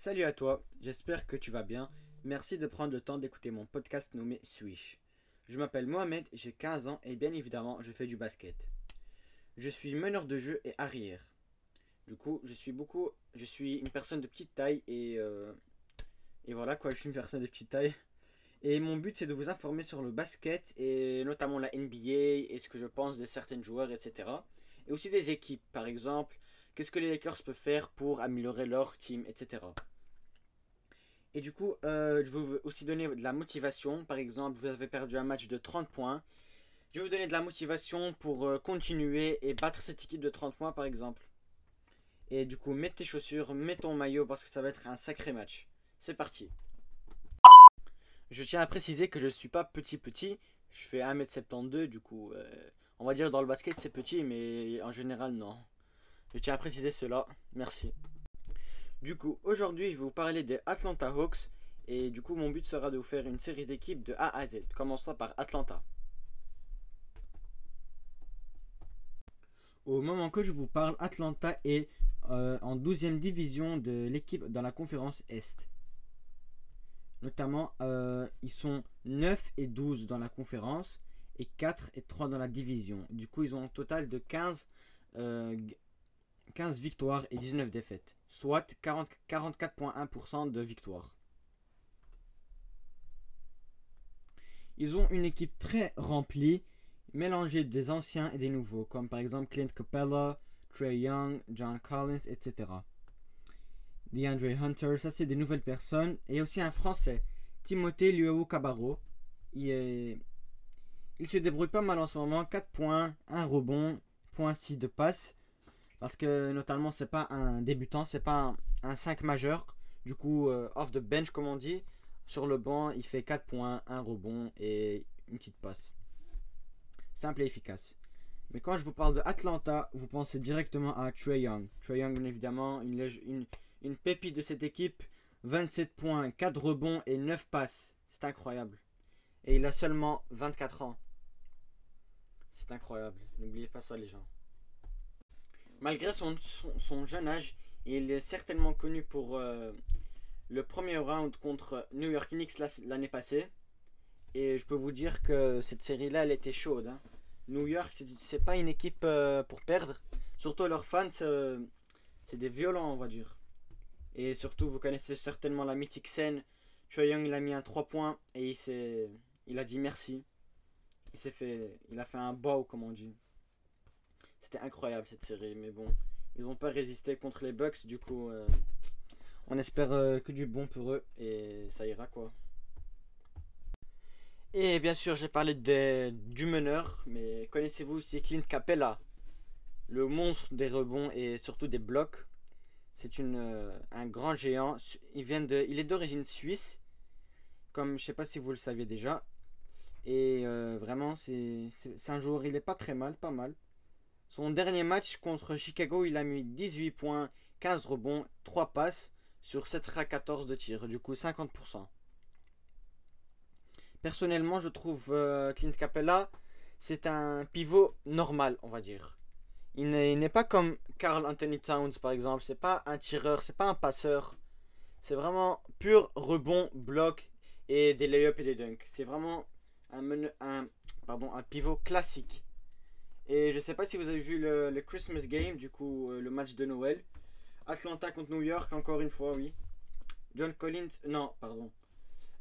Salut à toi, j'espère que tu vas bien. Merci de prendre le temps d'écouter mon podcast nommé Swish. Je m'appelle Mohamed, j'ai 15 ans et bien évidemment je fais du basket. Je suis meneur de jeu et arrière. Du coup, je suis beaucoup, je suis une personne de petite taille et euh, et voilà quoi, je suis une personne de petite taille. Et mon but c'est de vous informer sur le basket et notamment la NBA et ce que je pense de certains joueurs, etc. Et aussi des équipes, par exemple, qu'est-ce que les Lakers peuvent faire pour améliorer leur team, etc. Et du coup, euh, je veux aussi donner de la motivation. Par exemple, vous avez perdu un match de 30 points. Je vais vous donner de la motivation pour euh, continuer et battre cette équipe de 30 points, par exemple. Et du coup, mets tes chaussures, mets ton maillot parce que ça va être un sacré match. C'est parti. Je tiens à préciser que je ne suis pas petit petit. Je fais 1m72, du coup, euh, on va dire dans le basket c'est petit, mais en général non. Je tiens à préciser cela. Merci. Du coup, aujourd'hui, je vais vous parler des Atlanta Hawks. Et du coup, mon but sera de vous faire une série d'équipes de A à Z. Commençons par Atlanta. Au moment que je vous parle, Atlanta est euh, en 12e division de l'équipe dans la conférence Est. Notamment, euh, ils sont 9 et 12 dans la conférence et 4 et 3 dans la division. Du coup, ils ont un total de 15, 15 euh, victoires et 19 défaites, soit 44,1% de victoires. Ils ont une équipe très remplie, mélangée des anciens et des nouveaux, comme par exemple Clint Capella, Trey Young, John Collins, etc. DeAndre Hunter, ça c'est des nouvelles personnes. Et aussi un Français, Timothée Luau Cabarro. Il, il se débrouille pas mal en ce moment. 4 points, 1 rebond, 6 de passe. Parce que notamment c'est pas un débutant, c'est pas un, 5 majeur. Du coup, euh, off the bench comme on dit. Sur le banc, il fait 4 points, 1 rebond et une petite passe. Simple et efficace. Mais quand je vous parle de Atlanta, vous pensez directement à Trey Young. Trey Young, évidemment, une, une, une pépite de cette équipe. 27 points, 4 rebonds et 9 passes. C'est incroyable. Et il a seulement 24 ans. C'est incroyable. N'oubliez pas ça les gens. Malgré son, son, jeune âge, il est certainement connu pour euh, le premier round contre New York Knicks l'année passée. Et je peux vous dire que cette série-là, elle était chaude. Hein. New York, c'est pas une équipe euh, pour perdre. Surtout leurs fans, euh, c'est des violents, on va dire. Et surtout, vous connaissez certainement la mythique scène. Choi il a mis un 3 points et il il a dit merci. Il s'est fait, il a fait un bow comme on dit. C'était incroyable cette série, mais bon, ils n'ont pas résisté contre les Bucks. Du coup, euh, on espère euh, que du bon pour eux et ça ira quoi. Et bien sûr, j'ai parlé du meneur, mais connaissez-vous aussi Clint Capella, le monstre des rebonds et surtout des blocs. C'est euh, un grand géant. Il, vient de, il est d'origine suisse. Comme je sais pas si vous le saviez déjà. Et vraiment, c'est un joueur, il est pas très mal, pas mal. Son dernier match contre Chicago, il a mis 18 points, 15 rebonds, 3 passes sur 7 à 14 de tir. Du coup, 50%. Personnellement, je trouve euh, Clint Capella, c'est un pivot normal, on va dire. Il n'est pas comme Carl Anthony Towns par exemple. C'est pas un tireur, c'est pas un passeur. C'est vraiment pur rebond, bloc et des layups et des dunks. C'est vraiment un, pivot classique. Et je sais pas si vous avez vu le, Christmas Game, du coup euh, le match de Noël. Atlanta contre New York, encore une fois, oui. John Collins, non, pardon.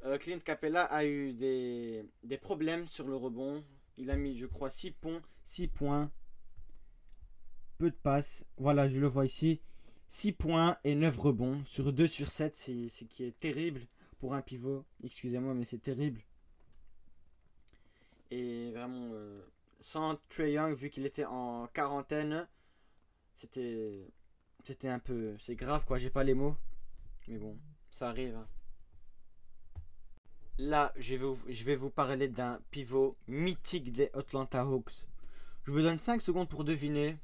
Euh, Clint Capella a eu des, des problèmes sur le rebond. Il a mis, je crois, 6 points, 6 points peu de passes. Voilà, je le vois ici. 6 points et 9 rebonds sur 2 sur 7, c'est ce qui est terrible pour un pivot. Excusez-moi, mais c'est terrible. Et vraiment, euh, sans Trey Young, vu qu'il était en quarantaine, c'était c'était un peu... C'est grave, quoi, j'ai pas les mots. Mais bon, ça arrive. Hein. Là, je vais vous, parler d'un pivot mythique des Atlanta Hawks. Je vous donne 5 secondes pour deviner.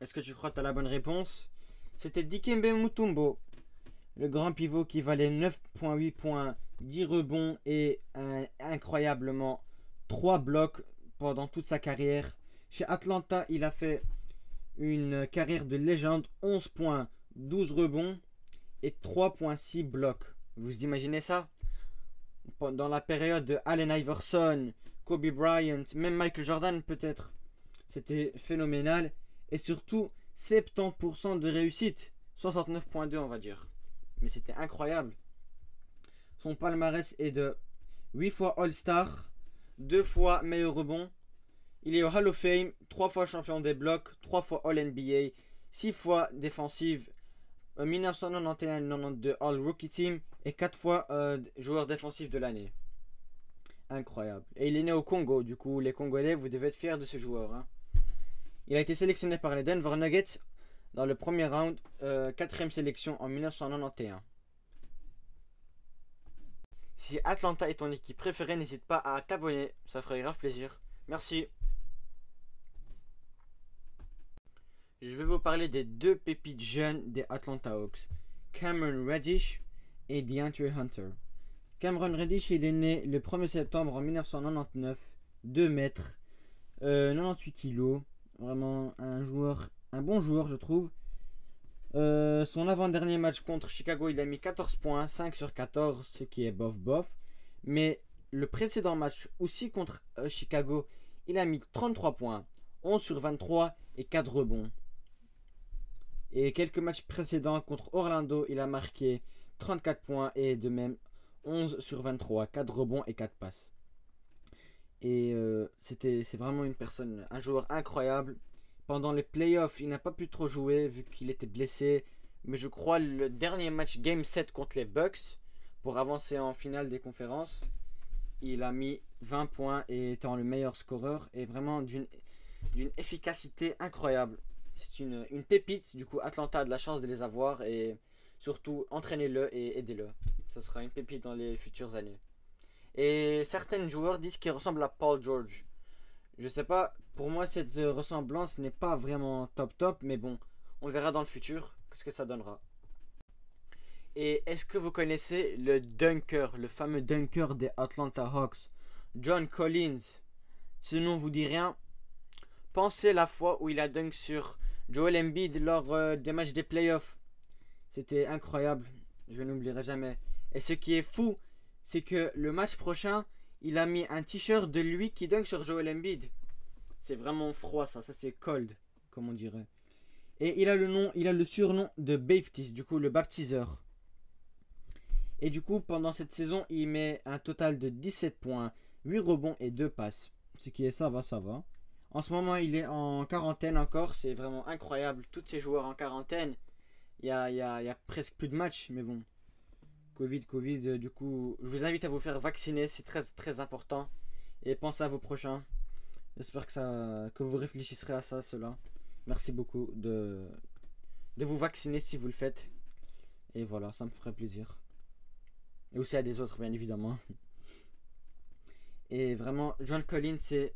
Est-ce que tu crois que tu as la bonne réponse? C'était Dikembe Mutombo, le grand pivot qui valait 9.8 points, 10 rebonds et incroyablement 3 blocs pendant toute sa carrière. Chez Atlanta, il a fait une carrière de légende, 11 points, 12 rebonds et 3.6 blocs. Vous imaginez ça? Dans la période de Allen Iverson, Kobe Bryant, même Michael Jordan peut-être. C'était phénoménal. Et surtout, 70% de réussite. 69.2 on va dire. Mais c'était incroyable. Son palmarès est de 8 fois All-Star, 2 fois meilleur rebond. Il est au Hall of Fame, 3 fois champion des blocs, 3 fois All-NBA, 6 fois défensive, 1991-92 euh, All-Rookie Team et 4 fois euh, joueur défensif de l'année. Incroyable. Et il est né au Congo, du coup, les Congolais, vous devez être fiers de ce joueur. Hein. Il a été sélectionné par les Denver Nuggets dans le premier round, 4 euh, quatrième sélection en 1991. Si Atlanta est ton équipe préférée, n'hésite pas à t'abonner, ça ferait grave plaisir. Merci. Je vais vous parler des deux pépites jeunes des Atlanta Hawks, Cameron Reddish et DeAndre Hunter. Cameron Reddish, il est né le 1er septembre en 1999, 2 mètres, 98 euh, kilos, vraiment un joueur, un bon joueur je trouve. Euh, son avant-dernier match contre Chicago, il a mis 14 points, 5 sur 14, ce qui est bof bof. Mais le précédent match aussi contre euh, Chicago, il a mis 33 points, 11 sur 23 et 4 rebonds. Et quelques matchs précédents contre Orlando, il a marqué 34 points et de même 11 sur 23, 4 rebonds et 4 passes. Et euh, c'était c'est vraiment une personne, un joueur incroyable. Pendant les playoffs, il n'a pas pu trop jouer vu qu'il était blessé. Mais je crois le dernier match Game 7 contre les Bucks pour avancer en finale des conférences, il a mis 20 points et étant le meilleur scoreur et vraiment d'une efficacité incroyable. C'est une, une, pépite, du coup Atlanta a de la chance de les avoir et surtout entraînez-le et aidez-le. Ce sera une pépite dans les futures années. Et certains joueurs disent qu'il ressemble à Paul George. Je sais pas, pour moi, cette ressemblance n'est pas vraiment top top, mais bon, on verra dans le futur ce que ça donnera. Et est-ce que vous connaissez le dunker, le fameux dunker des Atlanta Hawks, John Collins Ce nom vous dit rien Pensez la fois où il a dunk sur Joel Embiid lors euh, des matchs des playoffs. C'était incroyable, je n'oublierai jamais. Et ce qui est fou, c'est que le match prochain, il a mis un t-shirt de lui qui dunk sur Joel Embiid. C'est vraiment froid ça, ça c'est cold, comme on dirait. Et il a le nom, il a le surnom de Baptiste, du coup le baptiseur. Et du coup, pendant cette saison, il met un total de 17 points, 8 rebonds et 2 passes. Ce qui est ça va, ça va. En ce moment, il est en quarantaine encore. C'est vraiment incroyable. Tous ces joueurs en quarantaine. Il y a, y, y a, presque plus de matchs, mais bon. Covid, Covid, euh, du coup, je vous invite à vous faire vacciner. C'est très, très important. Et pensez à vos prochains. J'espère que, ça, que vous réfléchirez à ça, cela. Merci beaucoup de, de vous vacciner si vous le faites. Et voilà, ça me ferait plaisir. Et aussi à des autres, bien évidemment. Et vraiment, John Collins, c'est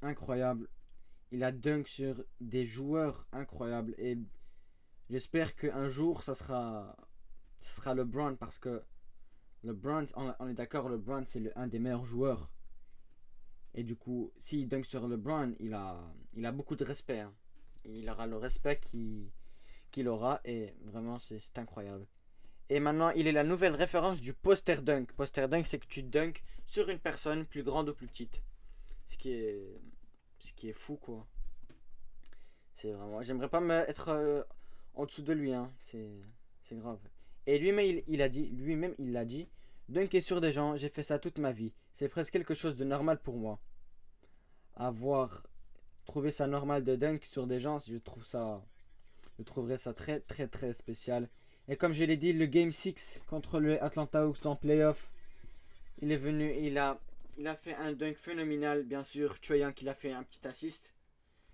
incroyable. Il a dunk sur des joueurs incroyables. Et j'espère qu'un jour, ça sera, sera LeBron. Parce que LeBron, on, on est d'accord, LeBron, c'est un des meilleurs joueurs. Et du coup, s'il dunk sur LeBron, il a, il a beaucoup de respect. Hein. Il aura le respect qu'il aura. Et vraiment, c'est incroyable. Et maintenant, il est la nouvelle référence du poster dunk. Poster dunk, c'est que tu dunk sur une personne plus grande ou plus petite. Ce qui est, ce qui est fou, quoi. C'est vraiment. J'aimerais pas me être euh, en dessous de lui, hein. C'est, grave. Et lui-même, il, a dit, lui-même, il l'a dit. Dunker sur des gens, j'ai fait ça toute ma vie. C'est presque quelque chose de normal pour moi. Avoir trouvé ça normal de dunk sur des gens, je trouve ça, je trouverais ça très, très, très spécial. Et comme je l'ai dit, le Game 6 contre le Atlanta Hawks en playoff, il est venu, il a, il a fait un dunk phénoménal, bien sûr. Young, il a fait un petit assist.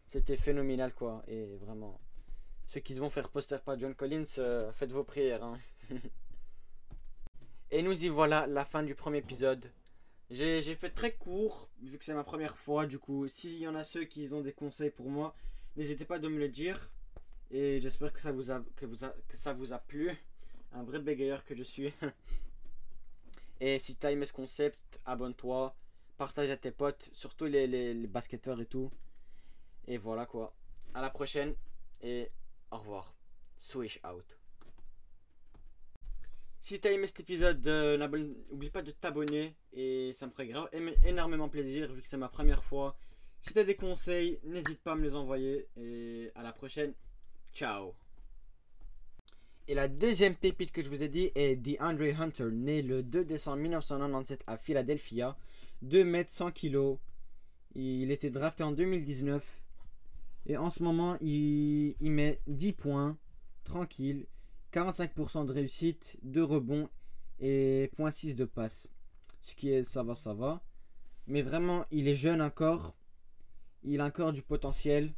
C'était phénoménal, quoi. Et vraiment, ceux qui vont faire poster par John Collins, euh, faites vos prières. Hein. Et nous y voilà, la fin du premier épisode. J'ai fait très court, vu que c'est ma première fois. Du coup, s'il y en a ceux qui ont des conseils pour moi, n'hésitez pas de me le dire. Et j'espère que ça vous a que ça vous a plu. Un vrai bégayeur que je suis. et si tu as aimé ce concept, abonne-toi, partage à tes potes, surtout les, les, basketteurs et tout. Et voilà quoi. À la prochaine. et au revoir. Swish out. Si t'as aimé cet épisode, euh, n'oublie pas de t'abonner et ça me ferait énormément plaisir vu que c'est ma première fois. Si t'as des conseils, n'hésite pas à me les envoyer et à la prochaine. Ciao. Et la deuxième pépite que je vous ai dit est DeAndre Hunter, né le 2 décembre 1997 à Philadelphia, 2 mètres 100 kg. Il était drafté en 2019 et en ce moment il met 10 points tranquille. 45% de réussite, 2 rebonds et 0.6 de passe. Ce qui est ça va, ça va. Mais vraiment, il est jeune encore. Il a encore du potentiel.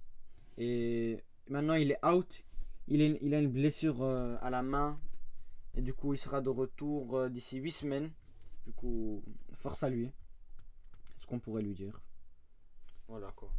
Et maintenant, il est out. Il, a une blessure euh, à la main. Et du coup, il sera de retour euh, d'ici 8 semaines. Du coup, force à lui. Ce qu'on pourrait lui dire. Voilà quoi.